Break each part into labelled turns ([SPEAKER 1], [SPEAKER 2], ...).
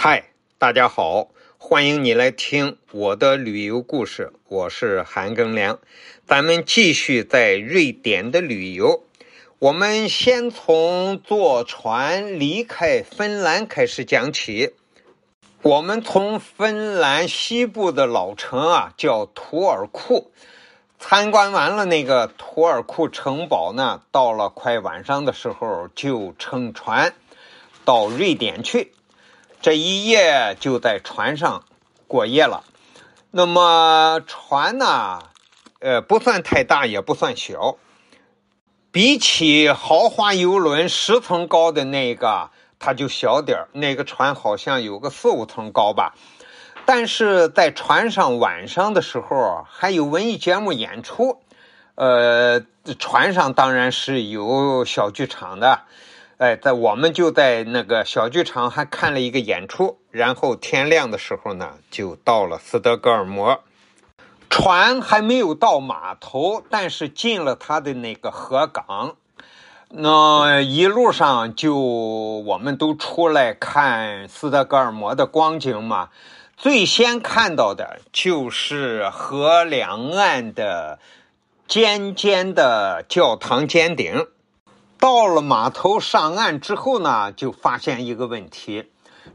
[SPEAKER 1] 嗨，大家好，欢迎你来听我的旅游故事。我是韩庚良，咱们继续在瑞典的旅游。我们先从坐船离开芬兰开始讲起。我们从芬兰西部的老城啊，叫图尔库，参观完了那个图尔库城堡呢，到了快晚上的时候，就乘船到瑞典去。这一夜就在船上过夜了。那么船呢，呃，不算太大，也不算小。比起豪华游轮十层高的那个，它就小点儿。那个船好像有个四五层高吧。但是在船上晚上的时候还有文艺节目演出。呃，船上当然是有小剧场的。哎，在我们就在那个小剧场还看了一个演出，然后天亮的时候呢，就到了斯德哥尔摩。船还没有到码头，但是进了它的那个河港。那一路上就我们都出来看斯德哥尔摩的光景嘛。最先看到的就是河两岸的尖尖的教堂尖顶。到了码头上岸之后呢，就发现一个问题：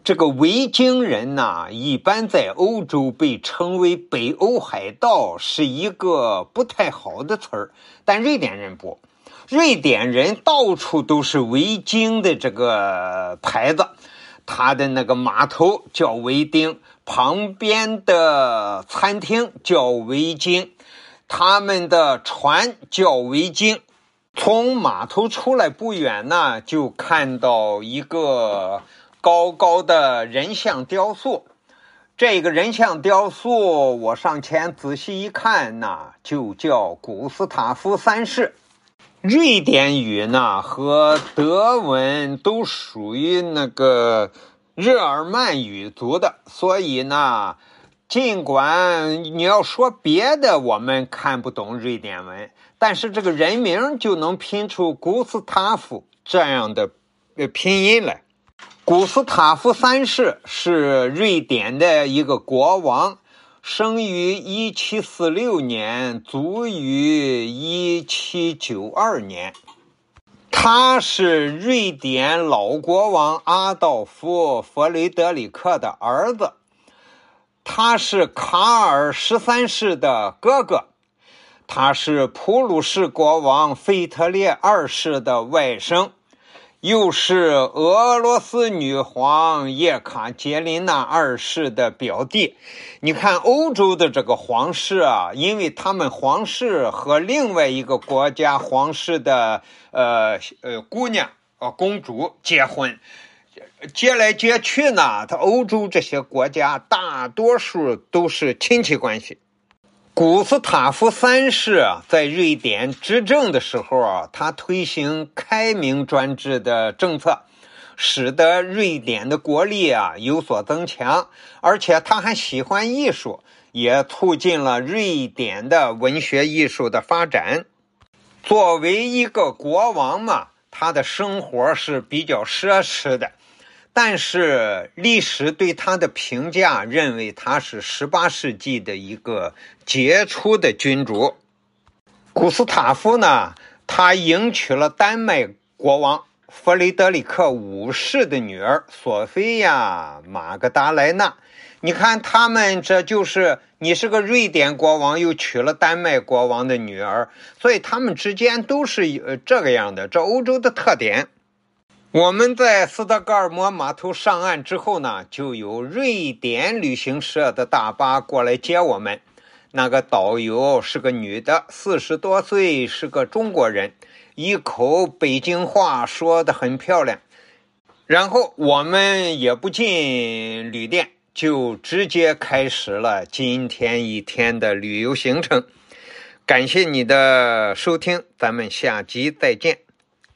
[SPEAKER 1] 这个维京人呢，一般在欧洲被称为北欧海盗，是一个不太好的词儿。但瑞典人不，瑞典人到处都是维京的这个牌子，他的那个码头叫维丁，旁边的餐厅叫维京，他们的船叫维京。从码头出来不远呢，就看到一个高高的人像雕塑。这个人像雕塑，我上前仔细一看呢，就叫古斯塔夫三世。瑞典语呢和德文都属于那个日耳曼语族的，所以呢。尽管你要说别的，我们看不懂瑞典文，但是这个人名就能拼出古斯塔夫这样的呃拼音来。古斯塔夫三世是瑞典的一个国王，生于一七四六年，卒于一七九二年。他是瑞典老国王阿道夫·弗雷德里克的儿子。他是卡尔十三世的哥哥，他是普鲁士国王腓特烈二世的外甥，又是俄罗斯女皇叶卡捷琳娜二世的表弟。你看，欧洲的这个皇室啊，因为他们皇室和另外一个国家皇室的呃呃姑娘啊公主结婚。接来接去呢，他欧洲这些国家大多数都是亲戚关系。古斯塔夫三世，在瑞典执政的时候啊，他推行开明专制的政策，使得瑞典的国力啊有所增强，而且他还喜欢艺术，也促进了瑞典的文学艺术的发展。作为一个国王嘛，他的生活是比较奢侈的。但是历史对他的评价认为他是十八世纪的一个杰出的君主。古斯塔夫呢，他迎娶了丹麦国王弗雷德里克五世的女儿索菲亚·马格达莱纳。你看，他们这就是你是个瑞典国王，又娶了丹麦国王的女儿，所以他们之间都是呃这个样的，这欧洲的特点。我们在斯德哥尔摩码头上岸之后呢，就有瑞典旅行社的大巴过来接我们。那个导游是个女的，四十多岁，是个中国人，一口北京话说的很漂亮。然后我们也不进旅店，就直接开始了今天一天的旅游行程。感谢你的收听，咱们下集再见。